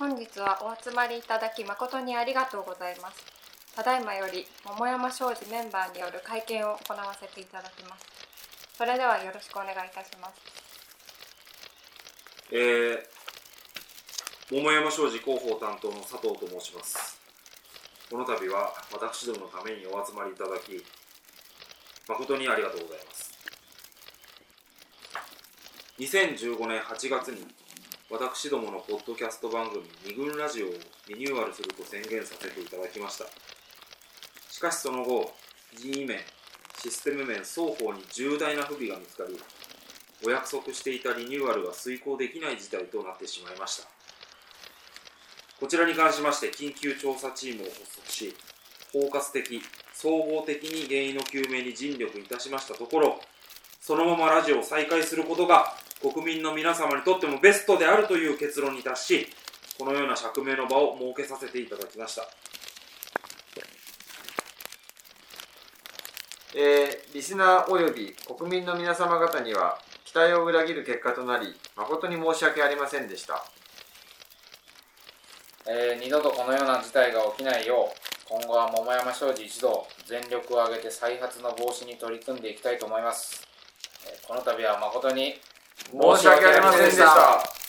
本日はお集まりいただき誠にありがとうございます。ただいまより桃山商事メンバーによる会見を行わせていただきます。それではよろしくお願いいたします。えー、桃山商事広報担当の佐藤と申します。この度は私どものためにお集まりいただき誠にありがとうございます。2015年8月に私どものポッドキャスト番組「二軍ラジオ」をリニューアルすると宣言させていただきました。しかしその後人員面システム面双方に重大な不備が見つかりお約束していたリニューアルが遂行できない事態となってしまいました。こちらに関しまして緊急調査チームを発足し包括的総合的に原因の究明に尽力いたしましたところそのままラジオを再開することが国民の皆様にとってもベストであるという結論に達しこのような釈明の場を設けさせていただきました。えーリスナー及び国民の皆様方には期待を裏切る結果となり誠に申し訳ありませんでした。えー二度とこのような事態が起きないよう今後は桃山商事一同全力を挙げて再発の防止に取り組んでいきたいと思います、えーこの度は誠に申し訳ありませんでした。